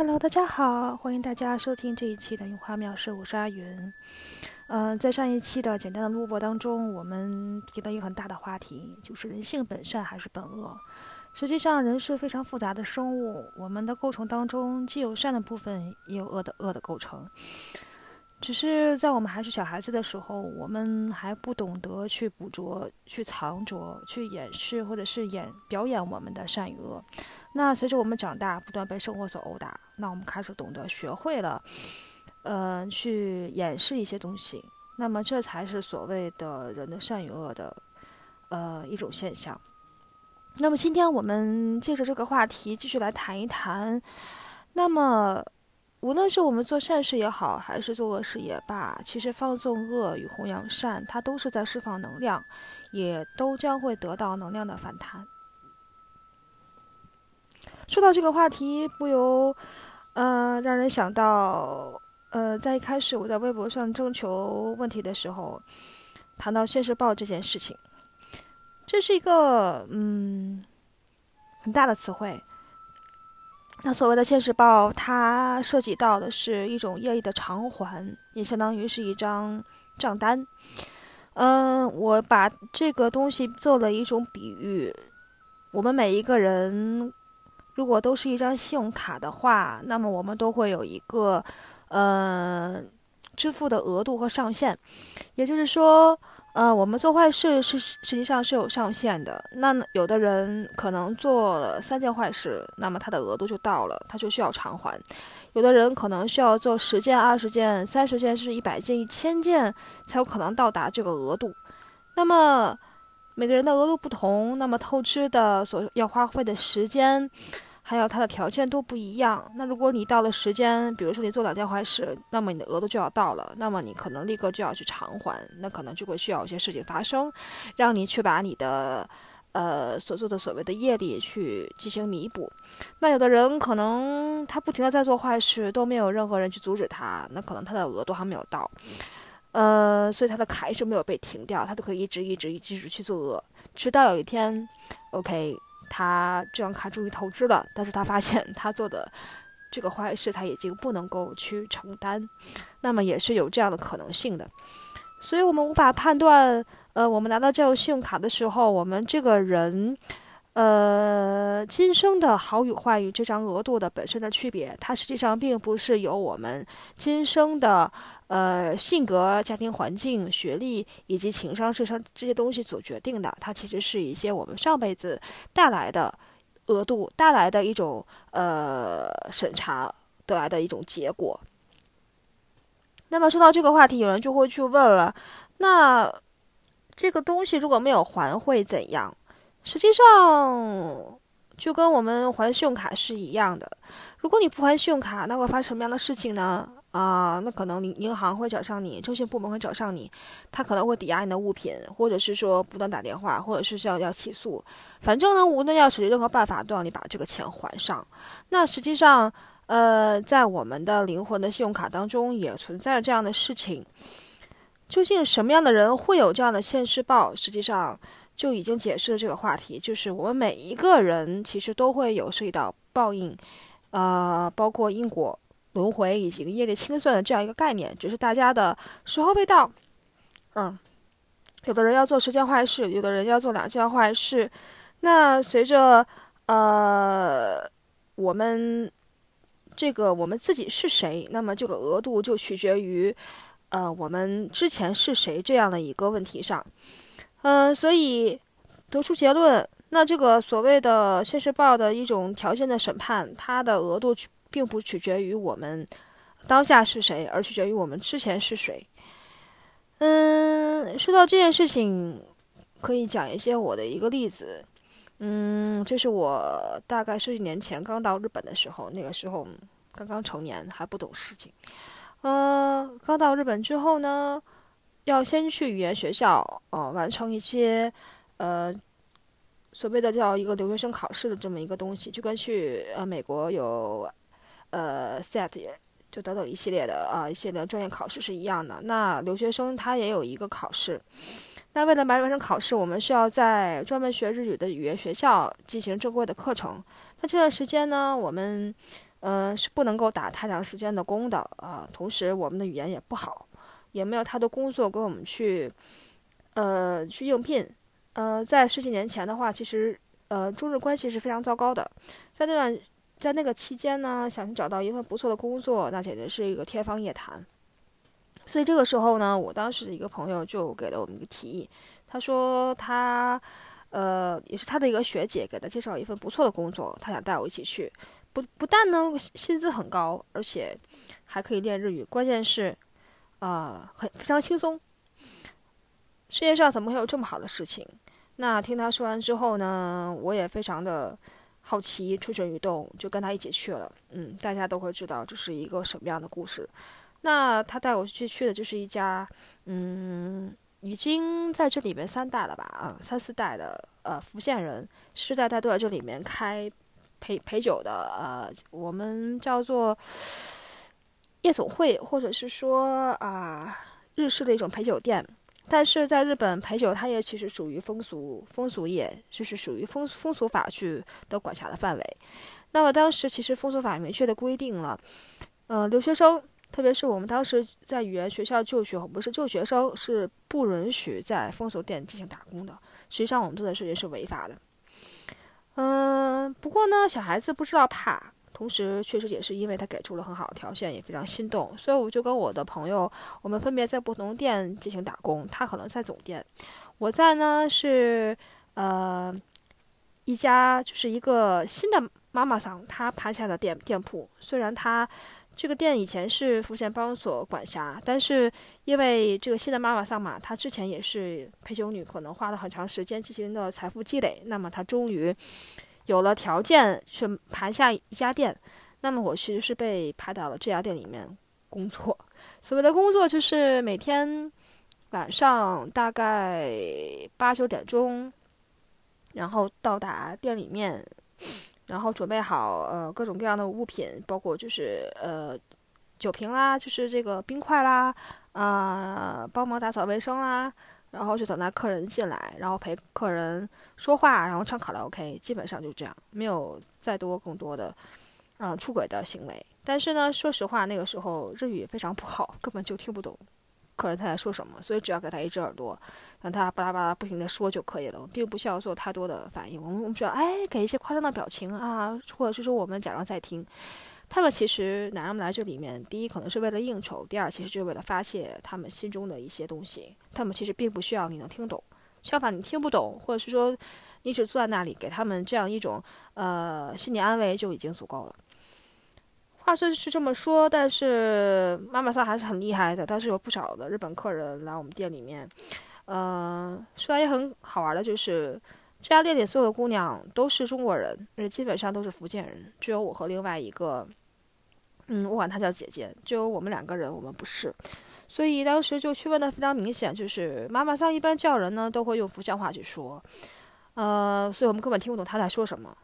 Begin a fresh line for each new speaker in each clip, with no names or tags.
Hello，大家好，欢迎大家收听这一期的《樱花妙事》，我是阿云。嗯，在上一期的简单的录播当中，我们提到一个很大的话题，就是人性本善还是本恶。实际上，人是非常复杂的生物，我们的构成当中既有善的部分，也有恶的恶的构成。只是在我们还是小孩子的时候，我们还不懂得去捕捉、去藏拙、去掩饰，或者是演表演我们的善与恶。那随着我们长大，不断被生活所殴打，那我们开始懂得学会了，呃，去掩饰一些东西。那么这才是所谓的人的善与恶的，呃，一种现象。那么今天我们借着这个话题继续来谈一谈，那么。无论是我们做善事也好，还是做恶事也罢，其实放纵恶与弘扬善，它都是在释放能量，也都将会得到能量的反弹。说到这个话题，不由，呃，让人想到，呃，在一开始我在微博上征求问题的时候，谈到现世报这件事情，这是一个嗯很大的词汇。那所谓的现世报，它涉及到的是一种业力的偿还，也相当于是一张账单。嗯，我把这个东西做了一种比喻。我们每一个人，如果都是一张信用卡的话，那么我们都会有一个，呃，支付的额度和上限。也就是说。呃，我们做坏事是实际上是有上限的。那有的人可能做了三件坏事，那么他的额度就到了，他就需要偿还。有的人可能需要做十件、二十件、三十件，甚至一百件、一千件，才有可能到达这个额度。那么每个人的额度不同，那么透支的所要花费的时间。还有它的条件都不一样。那如果你到了时间，比如说你做两件坏事，那么你的额度就要到了，那么你可能立刻就要去偿还，那可能就会需要一些事情发生，让你去把你的呃所做的所谓的业力去进行弥补。那有的人可能他不停的在做坏事，都没有任何人去阻止他，那可能他的额度还没有到，呃，所以他的卡一直没有被停掉，他都可以一直一直一直去做恶，直到有一天，OK。他这张卡终于透支了，但是他发现他做的 这个坏事他已经不能够去承担，那么也是有这样的可能性的，所以我们无法判断，呃，我们拿到这张信用卡的时候，我们这个人。呃，今生的好与坏与这张额度的本身的区别，它实际上并不是由我们今生的呃性格、家庭环境、学历以及情商、智商这些东西所决定的。它其实是一些我们上辈子带来的额度带来的一种呃审查得来的一种结果。那么说到这个话题，有人就会去问了：那这个东西如果没有还会怎样？实际上，就跟我们还信用卡是一样的。如果你不还信用卡，那会发生什么样的事情呢？啊，那可能银银行会找上你，征信部门会找上你，他可能会抵押你的物品，或者是说不断打电话，或者是要要起诉。反正呢，无论要使任何办法，都要你把这个钱还上。那实际上，呃，在我们的灵魂的信用卡当中，也存在这样的事情。究竟什么样的人会有这样的现世报？实际上。就已经解释了这个话题，就是我们每一个人其实都会有涉及到报应，呃，包括因果轮回以及业力清算的这样一个概念，只是大家的时候未到。嗯，有的人要做十件坏事，有的人要做两件坏事，那随着呃我们这个我们自己是谁，那么这个额度就取决于呃我们之前是谁这样的一个问题上。嗯，所以得出结论，那这个所谓的现世报的一种条件的审判，它的额度并不取决于我们当下是谁，而取决于我们之前是谁。嗯，说到这件事情，可以讲一些我的一个例子。嗯，这是我大概十几年前刚到日本的时候，那个时候刚刚成年，还不懂事情。呃，刚到日本之后呢？要先去语言学校，呃，完成一些，呃，所谓的叫一个留学生考试的这么一个东西，就跟去呃美国有，呃，SAT，就等等一系列的啊一系列专业考试是一样的。那留学生他也有一个考试，那为了完成考试，我们需要在专门学日语的语言学校进行正规的课程。那这段时间呢，我们，嗯，是不能够打太长时间的工的啊。同时，我们的语言也不好，也没有太多工作给我们去，呃，去应聘。呃，在十几年前的话，其实呃，中日关系是非常糟糕的。在那段在那个期间呢，想找到一份不错的工作，那简直是一个天方夜谭。所以这个时候呢，我当时的一个朋友就给了我们一个提议，他说他，呃，也是他的一个学姐给他介绍一份不错的工作，他想带我一起去。不不但呢薪资很高，而且还可以练日语，关键是，啊，很非常轻松。世界上怎么会有这么好的事情？那听他说完之后呢，我也非常的好奇，蠢蠢欲动，就跟他一起去了。嗯，大家都会知道这是一个什么样的故事。那他带我去去的就是一家，嗯，已经在这里面三代了吧？啊，三四代的呃福建人，世世代代都在这里面开。陪陪酒的，呃，我们叫做夜总会，或者是说啊日式的一种陪酒店。但是在日本陪酒，它也其实属于风俗风俗业，就是属于风风俗法去的管辖的范围。那么当时其实风俗法明确的规定了，呃，留学生，特别是我们当时在语言学校就学，不是就学生，是不允许在风俗店进行打工的。实际上，我们做的事情是违法的。嗯，不过呢，小孩子不知道怕，同时确实也是因为他给出了很好的条件，也非常心动，所以我就跟我的朋友，我们分别在不同店进行打工。他可能在总店，我在呢是呃一家就是一个新的妈妈桑他盘下的店店铺，虽然他。这个店以前是福建帮所管辖，但是因为这个新的妈妈桑马，她之前也是陪酒女，可能花了很长时间进行的财富积累，那么她终于有了条件去盘下一家店。那么我其实是被派到了这家店里面工作。所谓的工作就是每天晚上大概八九点钟，然后到达店里面。然后准备好呃各种各样的物品，包括就是呃酒瓶啦，就是这个冰块啦，啊帮忙打扫卫生啦，然后就等待客人进来，然后陪客人说话，然后唱卡拉 OK，基本上就这样，没有再多更多的嗯出轨的行为。但是呢，说实话，那个时候日语非常不好，根本就听不懂客人他在说什么，所以只要给他一只耳朵。让他巴拉巴拉不停的说就可以了，并不需要做太多的反应。我们我们只要哎给一些夸张的表情啊，或者是说我们假装在听。他们其实男人们来这里面，第一可能是为了应酬，第二其实就是为了发泄他们心中的一些东西。他们其实并不需要你能听懂，相反你听不懂，或者是说你只坐在那里给他们这样一种呃心理安慰就已经足够了。话虽是这么说，但是妈妈桑还是很厉害的，但是有不少的日本客人来我们店里面。嗯，说来也很好玩的，就是这家店里所有的姑娘都是中国人，而且基本上都是福建人，只有我和另外一个，嗯，我管她叫姐姐，就我们两个人，我们不是，所以当时就区分的非常明显，就是妈妈桑一般叫人呢都会用福建话去说，呃，所以我们根本听不懂她在说什么。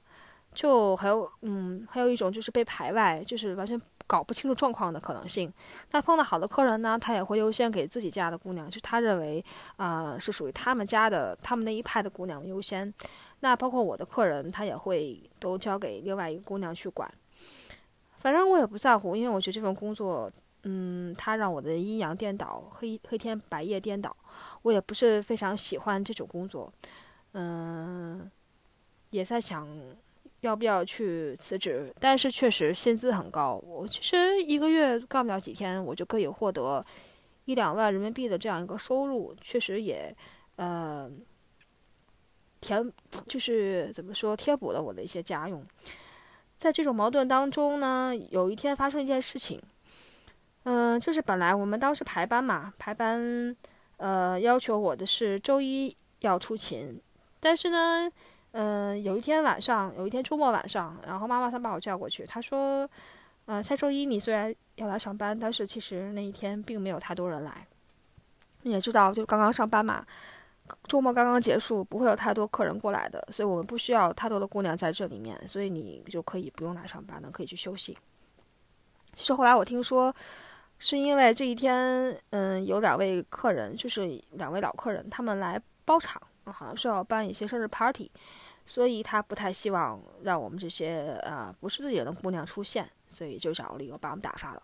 就还有，嗯，还有一种就是被排外，就是完全搞不清楚状况的可能性。那碰到好的客人呢，他也会优先给自己家的姑娘，就他认为啊是属于他们家的、他们那一派的姑娘优先。那包括我的客人，他也会都交给另外一个姑娘去管。反正我也不在乎，因为我觉得这份工作，嗯，它让我的阴阳颠倒，黑黑天白夜颠倒。我也不是非常喜欢这种工作，嗯，也在想。要不要去辞职？但是确实薪资很高，我其实一个月干不了几天，我就可以获得一两万人民币的这样一个收入，确实也，呃，填就是怎么说贴补了我的一些家用。在这种矛盾当中呢，有一天发生一件事情，嗯，就是本来我们当时排班嘛，排班，呃，要求我的是周一要出勤，但是呢。嗯，有一天晚上，有一天周末晚上，然后妈妈她把我叫过去，她说：“嗯，下周一你虽然要来上班，但是其实那一天并没有太多人来。你也知道，就刚刚上班嘛，周末刚刚结束，不会有太多客人过来的，所以我们不需要太多的姑娘在这里面，所以你就可以不用来上班了，可以去休息。其实后来我听说，是因为这一天，嗯，有两位客人，就是两位老客人，他们来包场，好像是要办一些生日 party。”所以他不太希望让我们这些啊不是自己人的姑娘出现，所以就找理由把我们打发了。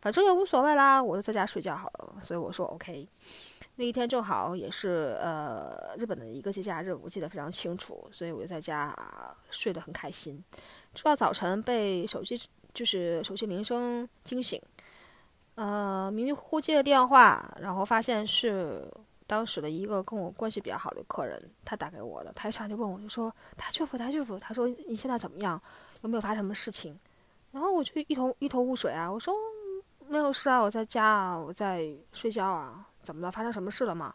反正也无所谓啦，我就在家睡觉好了。所以我说 OK。那一天正好也是呃日本的一个节假日，我记得非常清楚，所以我就在家睡得很开心。直到早晨被手机就是手机铃声惊醒，呃迷迷糊糊接了电话，然后发现是当时的一个跟我关系比较好的客人，他打给我的，他一上就问我就说他舅父他舅父，他说你现在怎么样，有没有发生什么事情？然后我就一头一头雾水啊，我说没有事啊，我在家啊，我在睡觉啊。怎么了？发生什么事了吗？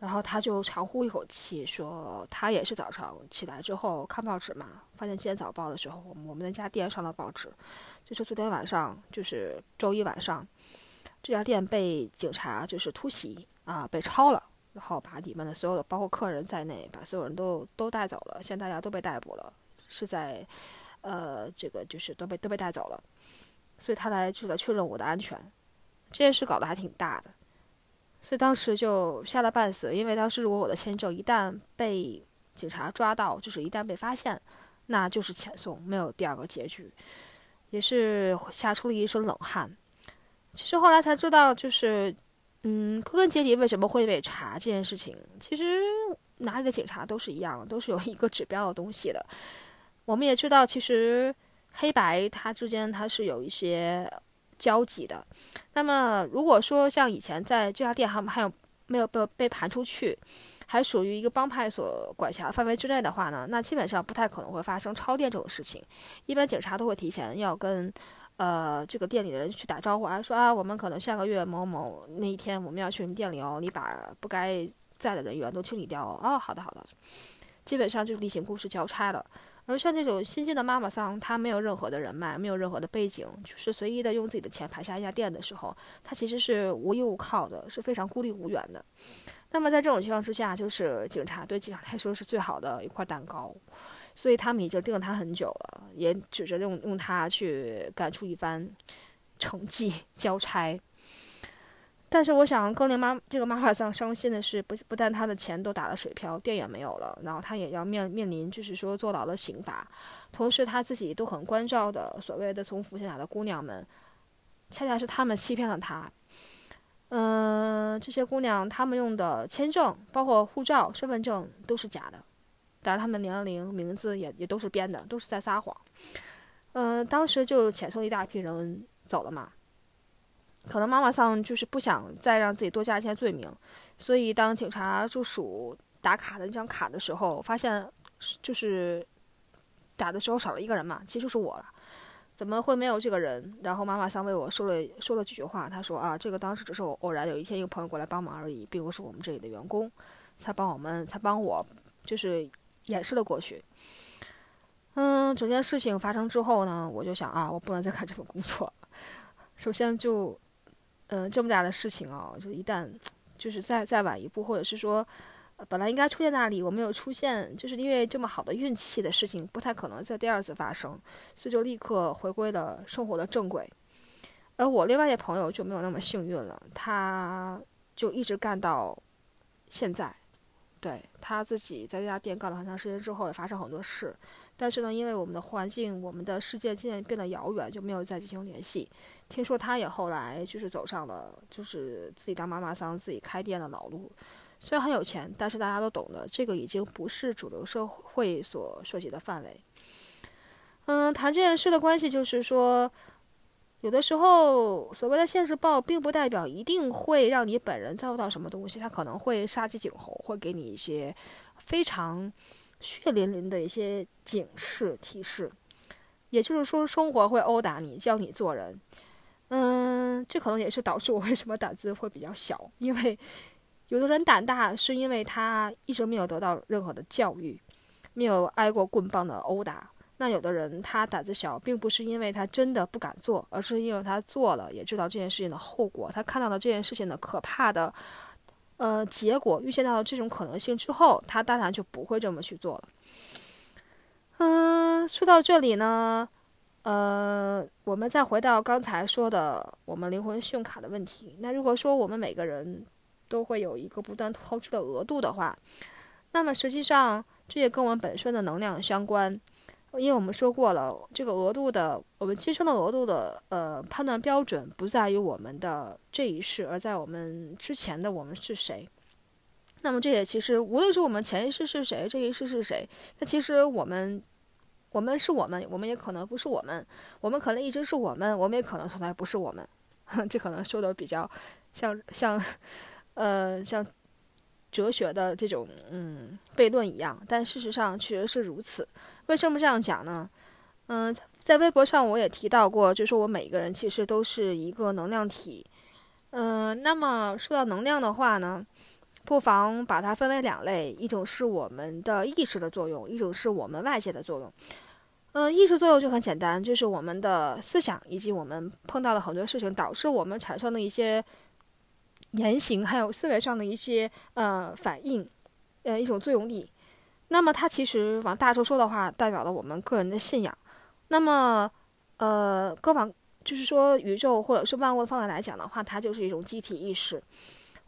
然后他就长呼一口气，说他也是早上起来之后看报纸嘛，发现今天早报的时候，我们我们那家店上了报纸，就是昨天晚上就是周一晚上，这家店被警察就是突袭啊，被抄了，然后把里面的所有的包括客人在内，把所有人都都带走了，现在大家都被逮捕了，是在呃这个就是都被都被带走了，所以他来就来确认我的安全，这件事搞得还挺大的。所以当时就吓得半死，因为当时如果我的签证一旦被警察抓到，就是一旦被发现，那就是遣送，没有第二个结局，也是吓出了一身冷汗。其实后来才知道，就是嗯，归根结底为什么会被查这件事情，其实哪里的警察都是一样，都是有一个指标的东西的。我们也知道，其实黑白它之间它是有一些。交集的，那么如果说像以前在这家店还还有没有被被盘出去，还属于一个帮派所管辖范围之内的话呢，那基本上不太可能会发生抄店这种事情。一般警察都会提前要跟呃这个店里的人去打招呼啊，说啊我们可能下个月某某那一天我们要去你店里哦，你把不该在的人员都清理掉哦。哦，好的好的，基本上就是例行公事交差了。而像这种新进的妈妈桑，她没有任何的人脉，没有任何的背景，就是随意的用自己的钱盘下一家店的时候，她其实是无依无靠的，是非常孤立无援的。那么在这种情况之下，就是警察对警察来说是最好的一块蛋糕，所以他们已经盯了他很久了，也指着用用他去干出一番成绩 交差。但是我想，更令妈这个妈妈桑伤心的是，不不但她的钱都打了水漂，店也没有了，然后她也要面面临就是说坐牢的刑罚，同时她自己都很关照的所谓的从福建来的姑娘们，恰恰是他们欺骗了她。嗯，这些姑娘她们用的签证，包括护照、身份证都是假的，但是她们年龄、名字也也都是编的，都是在撒谎。嗯，当时就遣送一大批人走了嘛。可能妈妈桑就是不想再让自己多加一些罪名，所以当警察就数打卡的那张卡的时候，发现就是打的时候少了一个人嘛，其实就是我了。怎么会没有这个人？然后妈妈桑为我说了说了几句话，他说啊，这个当时只是我偶然有一天一个朋友过来帮忙而已，并不是我们这里的员工，才帮我们才帮我就是掩饰了过去。嗯，整件事情发生之后呢，我就想啊，我不能再干这份工作。首先就。嗯，这么大的事情哦，就一旦就是再再晚一步，或者是说本来应该出现那里，我没有出现，就是因为这么好的运气的事情不太可能在第二次发生，所以就立刻回归了生活的正轨。而我另外一朋友就没有那么幸运了，他就一直干到现在。对他自己在这家店干了很长时间之后，也发生很多事，但是呢，因为我们的环境、我们的世界渐渐变得遥远，就没有再进行联系。听说他也后来就是走上了就是自己当妈妈桑、自己开店的老路。虽然很有钱，但是大家都懂得，这个已经不是主流社会所涉及的范围。嗯，谈这件事的关系就是说。有的时候，所谓的现实报并不代表一定会让你本人遭到什么东西，他可能会杀鸡儆猴，会给你一些非常血淋淋的一些警示提示。也就是说，生活会殴打你，教你做人。嗯，这可能也是导致我为什么胆子会比较小，因为有的人胆大是因为他一直没有得到任何的教育，没有挨过棍棒的殴打。那有的人他胆子小，并不是因为他真的不敢做，而是因为他做了，也知道这件事情的后果。他看到了这件事情的可怕的，呃，结果，预见到这种可能性之后，他当然就不会这么去做了。嗯，说到这里呢，呃，我们再回到刚才说的我们灵魂信用卡的问题。那如果说我们每个人都会有一个不断透支的额度的话，那么实际上。这也跟我们本身的能量相关。因为我们说过了，这个额度的我们今生的额度的呃判断标准不在于我们的这一世，而在我们之前的我们是谁。那么这也其实无论是我们前一世是谁，这一世是谁，那其实我们我们是我们，我们也可能不是我们，我们可能一直是我们，我们也可能从来不是我们。这可能说的比较像像呃像哲学的这种嗯悖论一样，但事实上确实是如此。为什么这样讲呢？嗯，在微博上我也提到过，就说我每一个人其实都是一个能量体。嗯，那么说到能量的话呢，不妨把它分为两类，一种是我们的意识的作用，一种是我们外界的作用。嗯，意识作用就很简单，就是我们的思想以及我们碰到的很多事情导致我们产生的一些言行，还有思维上的一些呃反应，呃一种作用力。那么它其实往大处说的话，代表了我们个人的信仰。那么，呃，各往就是说宇宙或者是万物的方面来讲的话，它就是一种集体意识。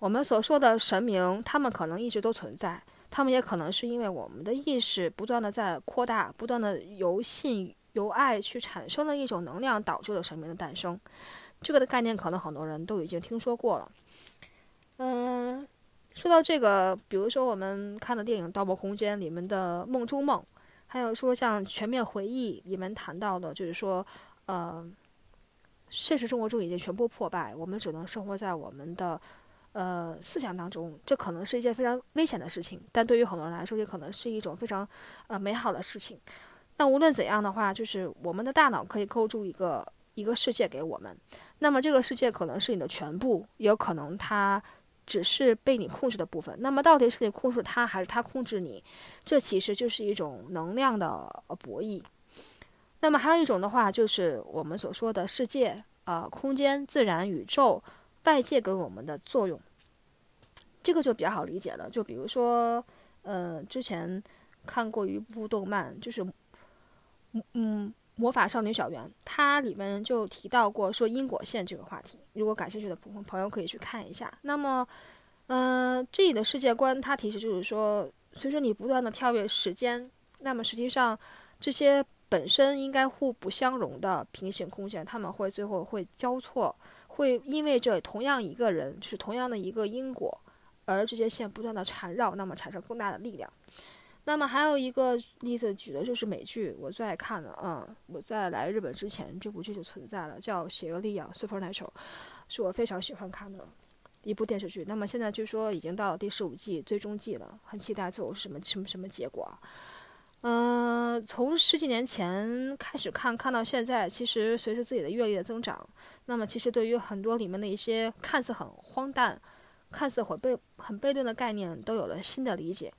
我们所说的神明，他们可能一直都存在，他们也可能是因为我们的意识不断的在扩大，不断的由信由爱去产生的一种能量，导致了神明的诞生。这个的概念可能很多人都已经听说过了。嗯。说到这个，比如说我们看的电影《盗梦空间》里面的梦中梦，还有说像《全面回忆》里面谈到的，就是说，呃，现实生活中已经全部破败，我们只能生活在我们的呃思想当中。这可能是一件非常危险的事情，但对于很多人来说，也可能是一种非常呃美好的事情。那无论怎样的话，就是我们的大脑可以构筑一个一个世界给我们，那么这个世界可能是你的全部，也有可能它。只是被你控制的部分，那么到底是你控制它，还是它控制你？这其实就是一种能量的博弈。那么还有一种的话，就是我们所说的世界、呃，空间、自然、宇宙、外界给我们的作用，这个就比较好理解了。就比如说，呃，之前看过一部动漫，就是，嗯。魔法少女小圆，它里面就提到过说因果线这个话题。如果感兴趣的朋朋友可以去看一下。那么，嗯，这里的世界观它其实就是说，随着你不断的跳跃时间，那么实际上这些本身应该互不相容的平行空间，他们会最后会交错，会因为这同样一个人，就是同样的一个因果，而这些线不断的缠绕，那么产生更大的力量。那么还有一个例子举的就是美剧，我最爱看的啊！我在来日本之前，这部剧就存在了，叫《邪恶力量》（Supernatural），是我非常喜欢看的一部电视剧。那么现在据说已经到第十五季最终季了，很期待最后什么什么什么结果。嗯，从十几年前开始看，看到现在，其实随着自己的阅历的增长，那么其实对于很多里面的一些看似很荒诞。看似很悖很悖论的概念都有了新的理解。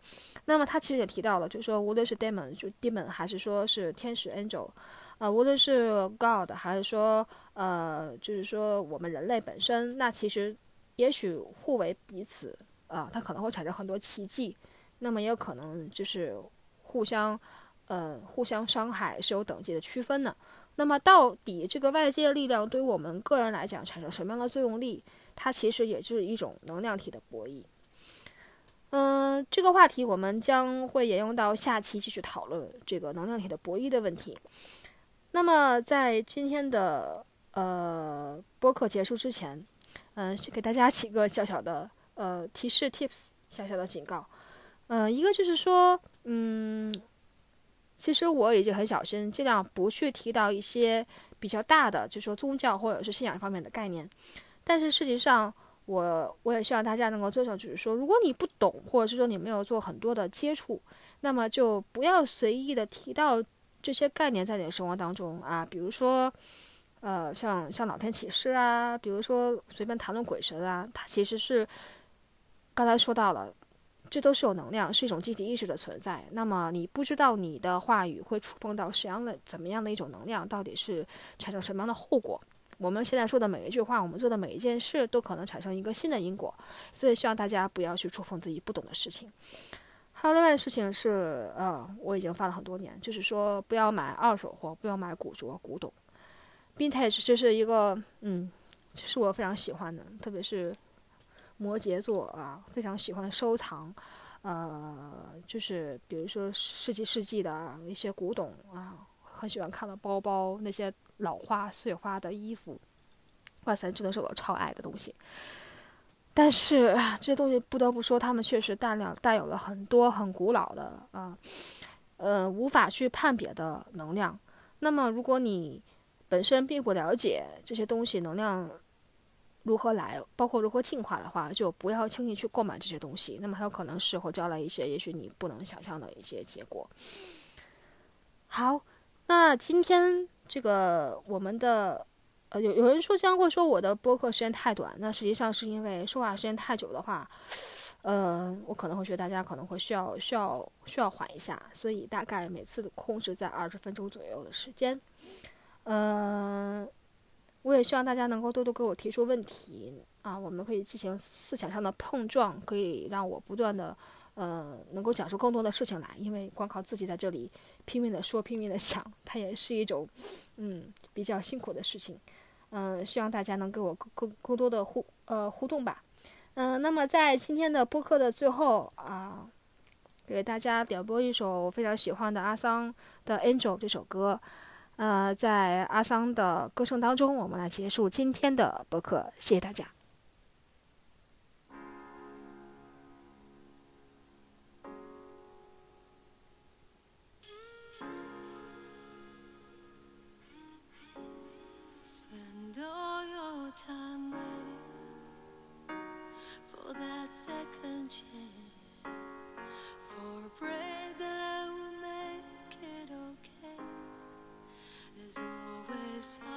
那么他其实也提到了，就是说无论是 demon 就 demon 还是说是天使 angel，呃，无论是 god 还是说呃，就是说我们人类本身，那其实也许互为彼此啊，它可能会产生很多奇迹。那么也有可能就是互相呃互相伤害，是有等级的区分的。那么到底这个外界力量对于我们个人来讲产生什么样的作用力？它其实也是一种能量体的博弈。嗯，这个话题我们将会沿用到下期继续讨论这个能量体的博弈的问题。那么在今天的呃播客结束之前，嗯，给大家几个小小的呃提示 tips，小小的警告。嗯，一个就是说，嗯，其实我已经很小心，尽量不去提到一些比较大的，就说宗教或者是信仰方面的概念。但是实际上，我我也希望大家能够遵守，就是说，如果你不懂，或者是说你没有做很多的接触，那么就不要随意的提到这些概念在你的生活当中啊。比如说，呃，像像老天启示啊，比如说随便谈论鬼神啊，它其实是刚才说到了，这都是有能量，是一种集体意识的存在。那么你不知道你的话语会触碰到什么样的怎么样的一种能量，到底是产生什么样的后果？我们现在说的每一句话，我们做的每一件事，都可能产生一个新的因果，所以希望大家不要去触碰自己不懂的事情。还有另外的事情是，呃，我已经发了很多年，就是说不要买二手货，不要买古着、古董。Vintage 这是一个，嗯，是我非常喜欢的，特别是摩羯座啊，非常喜欢收藏，呃，就是比如说世纪世纪的一些古董啊，很喜欢看的包包，那些老花碎花的衣服，哇塞，真的是我超爱的东西。但是这些东西不得不说，他们确实带量带有了很多很古老的啊，呃，无法去判别的能量。那么，如果你本身并不了解这些东西能量如何来，包括如何进化的话，就不要轻易去购买这些东西。那么，很有可能是会招来一些也许你不能想象的一些结果。好，那今天这个我们的呃，有有人说将会说我的播客时间太短，那实际上是因为说话时间太久的话，呃，我可能会觉得大家可能会需要需要需要缓一下，所以大概每次控制在二十分钟左右的时间。嗯，我也希望大家能够多多给我提出问题啊，我们可以进行思想上的碰撞，可以让我不断的呃能够讲出更多的事情来。因为光靠自己在这里拼命的说、拼命的想，它也是一种嗯比较辛苦的事情。嗯，希望大家能给我更更更多的互呃互动吧。嗯，那么在今天的播客的最后啊，给大家点播一首我非常喜欢的阿桑的《Angel》这首歌。呃，在阿桑的歌声当中，我们来结束今天的播客，谢谢大家。
time waiting for that second chance for a break that will make it okay. There's always.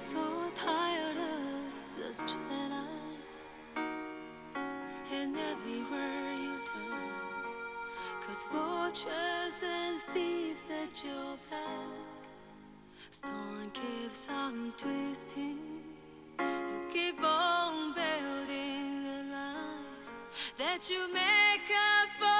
So tired of this Jedi And everywhere you turn. Cause vultures and thieves at your back. Storm keeps on twisting. You keep on building the lies That you make up for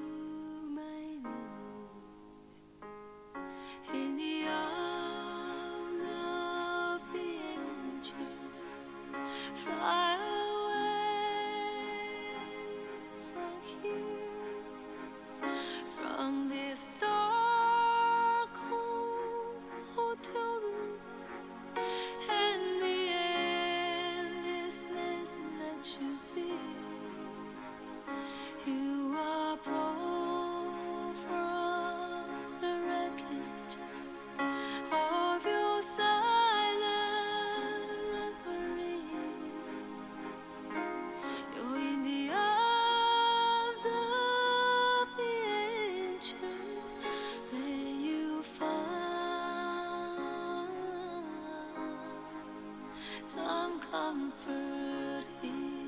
some comfort here.